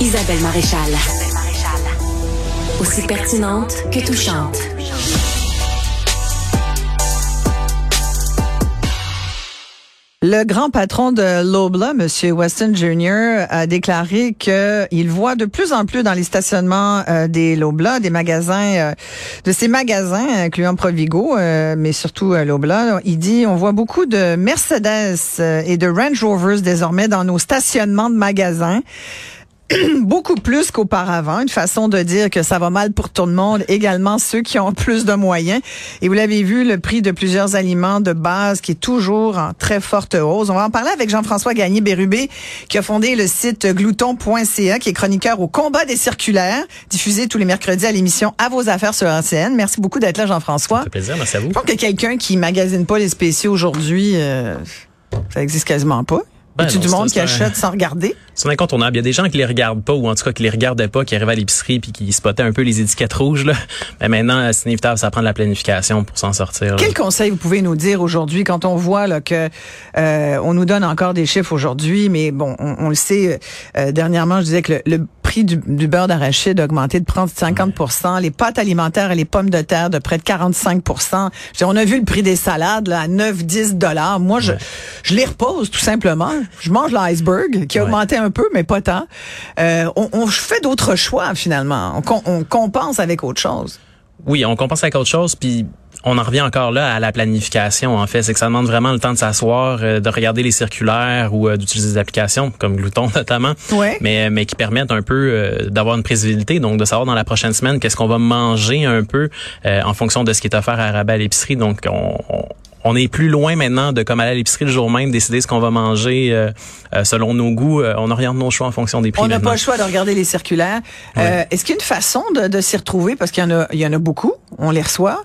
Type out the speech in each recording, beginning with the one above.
Isabelle Maréchal. Aussi pertinente que touchante. Le grand patron de Lobla, M. Weston Jr., a déclaré qu'il voit de plus en plus dans les stationnements euh, des Lobla, des magasins, euh, de ces magasins, incluant Provigo, euh, mais surtout Lobla. Il dit, on voit beaucoup de Mercedes et de Range Rovers désormais dans nos stationnements de magasins. beaucoup plus qu'auparavant. Une façon de dire que ça va mal pour tout le monde, également ceux qui ont plus de moyens. Et vous l'avez vu, le prix de plusieurs aliments de base qui est toujours en très forte hausse. On va en parler avec Jean-François Gagné-Bérubé, qui a fondé le site glouton.ca, qui est chroniqueur au combat des circulaires, diffusé tous les mercredis à l'émission À vos affaires sur RCN. Merci beaucoup d'être là, Jean-François. Ça fait plaisir, merci à vous. Je pense que quelqu'un qui magasine pas les spéciaux aujourd'hui, euh, ça existe quasiment pas. Ben tu du monde qui achète sans regarder? C'est incontournable. Il y a des gens qui les regardent pas, ou en tout cas qui les regardaient pas, qui arrivaient à l'épicerie puis qui spottaient un peu les étiquettes rouges. Là. Mais maintenant, c'est inévitable, ça prend de la planification pour s'en sortir. Quel conseil vous pouvez nous dire aujourd'hui? Quand on voit là, que euh, on nous donne encore des chiffres aujourd'hui, mais bon, on, le sait, euh, dernièrement, je disais que le, prix du, beurre d'arachide a augmenté de près de 50 les pâtes alimentaires et les pommes de terre de près de 45 On a vu le prix des salades là, à 9-10 dollars. Moi, je, je les repose tout simplement je mange l'iceberg qui a augmenté un peu, mais pas tant. Euh, on, on, fait d'autres choix finalement. On, on, compense avec autre chose. Oui, on compense avec autre chose, puis on en revient encore là à la planification. En fait, c'est que ça demande vraiment le temps de s'asseoir, euh, de regarder les circulaires ou euh, d'utiliser des applications comme Glouton notamment, mais mais qui permettent un peu d'avoir une prévisibilité, donc de savoir dans la prochaine semaine qu'est-ce qu'on va manger un peu en fonction de ce qui est offert à rabais à l'épicerie. Donc on, on est plus loin maintenant de comme aller à l'épicerie le jour même, décider ce qu'on va manger euh, euh, selon nos goûts. Euh, on oriente nos choix en fonction des prix. On n'a pas le choix de regarder les circulaires. Est-ce qu'il y a une façon de, de s'y retrouver? Parce qu'il y en a, il y en a beaucoup. On les reçoit.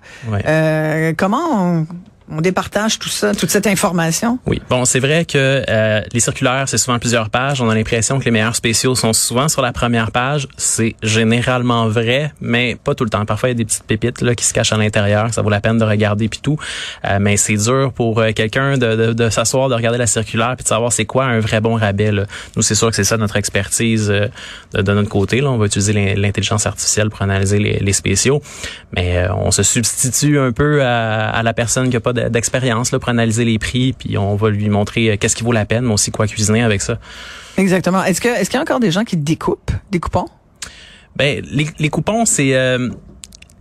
comment on, on départage tout ça, toute cette information. Oui, bon, c'est vrai que euh, les circulaires, c'est souvent plusieurs pages. On a l'impression que les meilleurs spéciaux sont souvent sur la première page. C'est généralement vrai, mais pas tout le temps. Parfois, il y a des petites pépites là qui se cachent à l'intérieur. Ça vaut la peine de regarder puis tout. Euh, mais c'est dur pour euh, quelqu'un de, de, de s'asseoir, de regarder la circulaire puis de savoir c'est quoi un vrai bon rabais. Là. Nous, c'est sûr que c'est ça notre expertise de, de, notre côté. Là. On va utiliser l'intelligence artificielle pour analyser les, spéciaux, mais on se substitue un peu à, à la personne qui a pas d'expérience là pour analyser les prix, puis on va lui montrer euh, qu'est-ce qui vaut la peine, mais aussi quoi cuisiner avec ça. Exactement. Est-ce que est-ce qu'il y a encore des gens qui découpent des coupons? Ben les, les coupons c'est euh,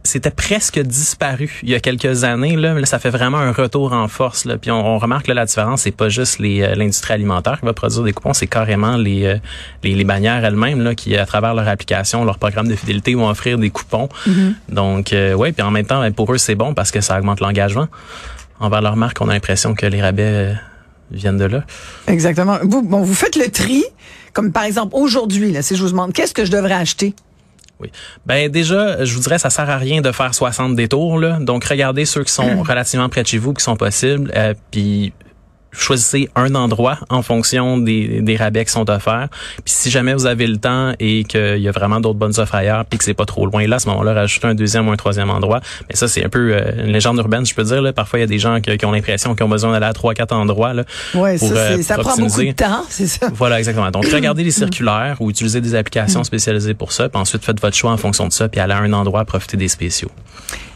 c'était presque disparu il y a quelques années là, là ça fait vraiment un retour en force là. Puis on, remarque que la différence c'est pas juste les euh, l'industrie alimentaire qui va produire des coupons, c'est carrément les, les, les bannières elles-mêmes là qui à travers leur application, leur programme de fidélité vont offrir des coupons. Mm-hmm. Donc ouais, puis en même temps ben, pour eux c'est bon parce que ça augmente l'engagement envers leur marque, on a l'impression que les rabais euh, viennent de là. Exactement. Vous, bon, vous faites le tri, comme par exemple aujourd'hui, là, si je vous demande qu'est-ce que je devrais acheter? Oui. Ben déjà, je vous dirais, ça sert à rien de faire 60 détours. Là. Donc, regardez ceux qui sont relativement près de chez vous, qui sont possibles, euh, puis choisissez un endroit en fonction des, des rabais qui sont offerts. Puis si jamais vous avez le temps et qu'il y a vraiment d'autres bonnes offres ailleurs, puis que c'est pas trop loin, là, à ce moment-là, rajoutez un deuxième ou un troisième endroit. Mais ça, c'est un peu euh, une légende urbaine, je peux dire. Là. Parfois, il y a des gens qui, ont l'impression qu'ils ont besoin d'aller à trois, quatre endroits. Là, ouais, ça, euh, ça prend beaucoup de temps, c'est ça. Voilà, exactement. Donc, regardez les circulaires ou utilisez des applications mm. spécialisées pour ça, puis ensuite faites votre choix en fonction de ça, puis allez à un endroit, profitez des spéciaux.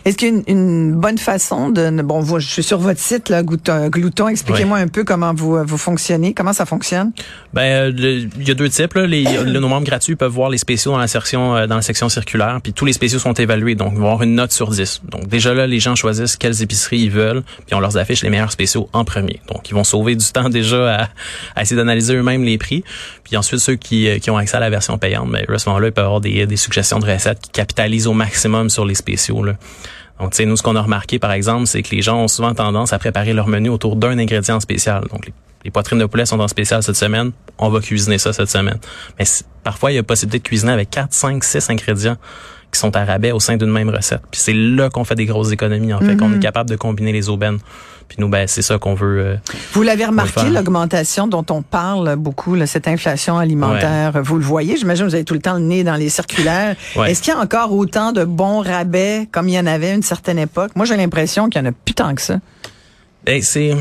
Est-ce qu'il y a une, bonne façon de... Bon, je suis sur votre site, là, Glouton. Expliquez-moi un peu comment vous, euh, vous fonctionnez, comment ça fonctionne? Ben, euh, il y a deux types. Là. Les, nos membres gratuits peuvent voir les spéciaux dans la section, euh, dans la section circulaire, puis tous les spéciaux sont évalués, donc ils vont avoir une note sur 10. Donc déjà là, les gens choisissent quelles épiceries ils veulent, puis on leur affiche les meilleurs spéciaux en premier. Donc ils vont sauver du temps déjà à, essayer d'analyser eux-mêmes les prix. Puis ensuite, ceux qui, qui ont accès à la version payante, mais ben, à ce moment-là, ils peuvent avoir des, des suggestions de recettes qui capitalisent au maximum sur les spéciaux. Là. Donc, tu sais, nous, ce qu'on a remarqué, par exemple, c'est que les gens ont souvent tendance à préparer leur menu autour d'un ingrédient spécial. Donc, les, poitrines de poulet sont en spécial cette semaine. On va cuisiner ça cette semaine. Mais parfois, il y a possibilité de cuisiner avec 4, 5, 6 ingrédients qui sont à rabais au sein d'une même recette. Puis c'est là qu'on fait des grosses économies, en fait, qu'on est capable de combiner les aubaines. Puis nous, ben, c'est ça qu'on veut. Euh, vous l'avez remarqué, l'augmentation dont on parle beaucoup, là, cette inflation alimentaire. Vous le voyez, j'imagine que vous avez tout le temps le nez dans les circulaires. Est-ce qu'il y a encore autant de bons rabais comme il y en avait à une certaine époque? Moi, j'ai l'impression qu'il y en a plus tant que ça. Ben, c'est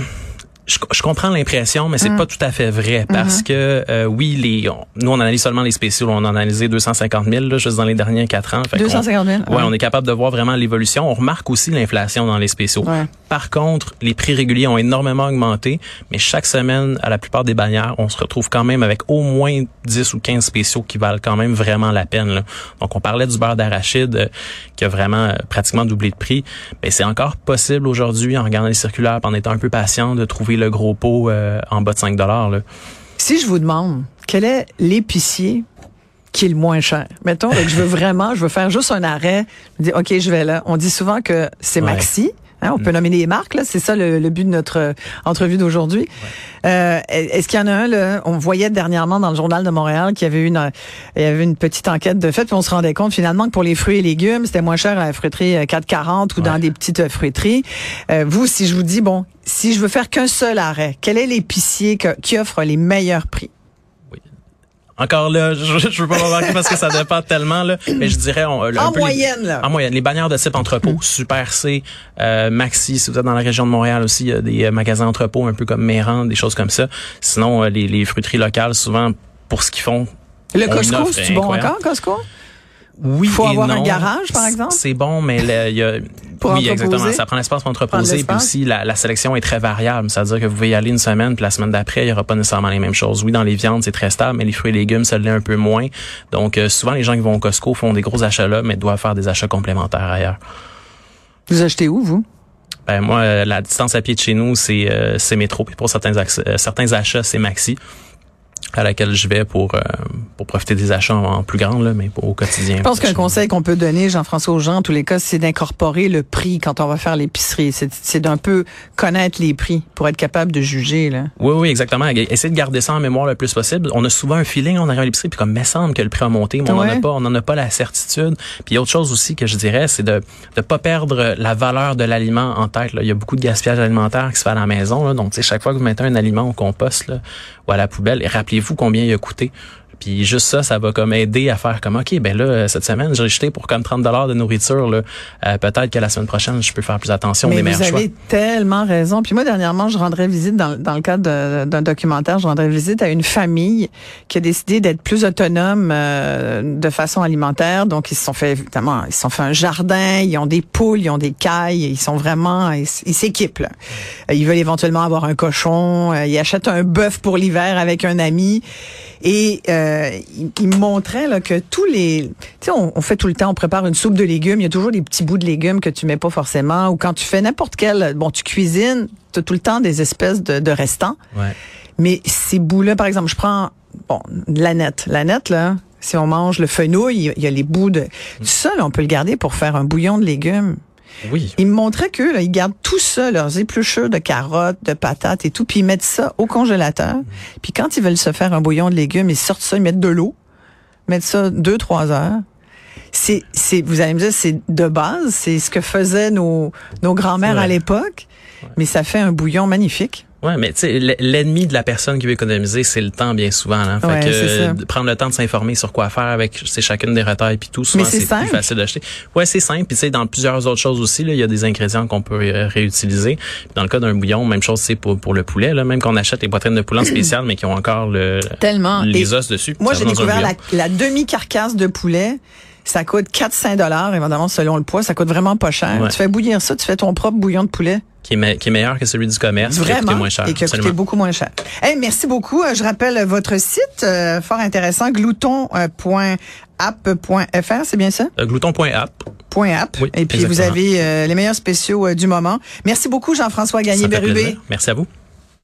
je, je comprends l'impression, mais c'est Mm. pas tout à fait vrai parce Mm-hmm. que euh, oui, les on- nous on analyse seulement les spéciaux, on a analysé 250 000 là, juste dans les derniers quatre ans. Fait qu'on- 250 000. Ouais, on est capable de voir vraiment l'évolution. On remarque aussi l'inflation dans les spéciaux. Ouais. Par contre, les prix réguliers ont énormément augmenté, mais chaque semaine, à la plupart des bannières, on se retrouve quand même avec au moins 10 ou 15 spéciaux qui valent quand même vraiment la peine. là. Donc, on parlait du beurre d'arachide euh, qui a vraiment euh, pratiquement doublé de prix. Mais c'est encore possible aujourd'hui, en regardant les circulaires, en étant un peu patient, de trouver le gros pot euh, en bas de 5 là. Si je vous demande quel est l'épicier qui est le moins cher? Mettons que je veux vraiment, je veux faire juste un arrêt. Je dis, OK, je vais là. On dit souvent que c'est Ouais. Hein, on peut nommer les marques, là. C'est ça le, le but de notre euh, entrevue d'aujourd'hui. Euh, Est-ce qu'il y en a un, là? On voyait dernièrement dans le journal de Montréal qu'il y avait une, euh, il y avait une petite enquête de fait, puis on se rendait compte finalement que pour les fruits et légumes, c'était moins cher à la fruiterie euh, 440 ou dans des petites euh, fruiteries. Euh, vous, si je vous dis, bon, si je veux faire qu'un seul arrêt, quel est l'épicier qui offre les meilleurs prix? Encore là, je, je veux pas m'embarquer parce que ça dépend tellement, là, mais je dirais... On, un En les- moyenne, là. En moyenne, les bannières de type entrepôt, Super C, euh, Maxi, si vous êtes dans la région de Montréal aussi, il y a des euh, magasins entrepôts un peu comme Méran, des choses comme ça. Sinon, euh, les, les fruiteries locales, souvent, pour ce qu'ils font, Le Costco, c'est bon encore, Costco? Oui Faut et avoir un garage, par exemple? C'est bon, mais il y a... Pour oui, exactement. Ça prend l'espace pour entreposer. Puis aussi, la, la sélection est très variable. C'est-à-dire que vous pouvez y aller une semaine, puis la semaine d'après, il y aura pas nécessairement les mêmes choses. Oui, dans les viandes, c'est très stable, mais les fruits et légumes, ça l'est un peu moins. Donc, euh, souvent, les gens qui vont au Costco font des gros achats là, mais doivent faire des achats complémentaires ailleurs. Vous achetez où, vous? Ben moi, euh, la distance à pied de chez nous, c'est euh, c'est métro. Puis pour certains euh, certains achats, c'est maxi à laquelle je vais pour euh, pour profiter des achats en, plus grand là, mais au quotidien. Je pense qu'un conseil qu'on peut donner, Jean-François aux gens, en tous les cas, c'est d'incorporer le prix quand on va faire l'épicerie. C'est c'est d'un peu connaître les prix pour être capable de juger, là. Oui, oui, exactement. Essayez de garder ça en mémoire le plus possible. On a souvent un feeling, on arrive à l'épicerie, puis comme, me semble que le prix a monté, mais on n'en Ouais. a pas, on n'en a pas la certitude. Puis il y a autre chose aussi que je dirais, c'est de ne pas perdre la valeur de l'aliment en tête. Là. Il y a beaucoup de gaspillage alimentaire qui se fait à la maison. Là. Donc, tu sais, chaque fois que vous mettez un aliment au compost là, ou à la poubelle, et rappelez-vous combien il a coûté. Puis juste ça, ça va comme aider à faire comme OK, ben là cette semaine, j'ai jeté pour comme 30 dollars de nourriture là. Euh, peut-être que la semaine prochaine, je peux faire plus attention Mais des vous meilleurs choix. avez tellement raison. Puis moi, dernièrement, je rendrais visite dans, dans le cadre d'un documentaire, je rendrais visite à une famille qui a décidé d'être plus autonome euh, de façon alimentaire. Donc, ils se sont fait, évidemment, ils se sont fait un jardin, ils ont des poules, ils ont des cailles, ils sont vraiment, ils s'équipent. là. Euh, Ils veulent éventuellement avoir un cochon, euh, ils achètent un bœuf pour l'hiver avec un ami. Et euh, il, il me montrait là, que tous les... Tu sais, on, on fait tout le temps, on prépare une soupe de légumes, il y a toujours des petits bouts de légumes que tu mets pas forcément. Ou quand tu fais n'importe quel... Bon, tu cuisines, tu as tout le temps des espèces de, de restants. Ouais. Mais ces bouts-là, par exemple, je prends bon de la nette. La nette, là, si on mange le fenouil, il y a les bouts de... Tout ça, là, on peut le garder pour faire un bouillon de légumes. Oui. Ils me montraient qu'eux, là, ils gardent tout ça, leurs épluchures de carottes, de patates et tout, puis ils mettent ça au congélateur. Puis quand ils veulent se faire un bouillon de légumes, ils sortent ça, ils mettent de l'eau, mettent ça deux, trois heures. C'est, c'est, vous allez me dire, c'est de base, c'est ce que faisaient nos, nos grands-mères Ouais. à l'époque, mais ça fait un bouillon magnifique. Ouais, mais tu sais, l'ennemi de la personne qui veut économiser, c'est le temps bien souvent. Là. Fait Ouais, que euh, prendre le temps de s'informer sur quoi faire avec c'est chacune des retailles puis tout, souvent Mais c'est plus facile d'acheter. Ouais, c'est simple. Puis tu sais, dans plusieurs autres choses aussi, là, il y a des ingrédients qu'on peut euh, réutiliser. Dans le cas d'un bouillon, même chose c'est pour pour le poulet. Là, même qu'on achète les poitrines de poulet en spécial, mais qui ont encore le Tellement. les Et os dessus. Moi, j'ai découvert la, la demi-carcasse de poulet. Ça coûte 4-5 dollars, évidemment, selon le poids. Ça coûte vraiment pas cher. Ouais. Tu fais bouillir ça, tu fais ton propre bouillon de poulet. qui est, me- qui est meilleur que celui du commerce, qui a coûté moins cher. et qui a coûté beaucoup moins cher. Hey, merci beaucoup. Euh, Je rappelle votre site, euh, fort intéressant, glouton.app.fr, c'est bien ça? Euh, Glouton.app. Point .app. Oui, et puis vous avez euh, les meilleurs spéciaux du moment. Merci beaucoup, Jean-François Gagné-Bérubé. Merci à vous.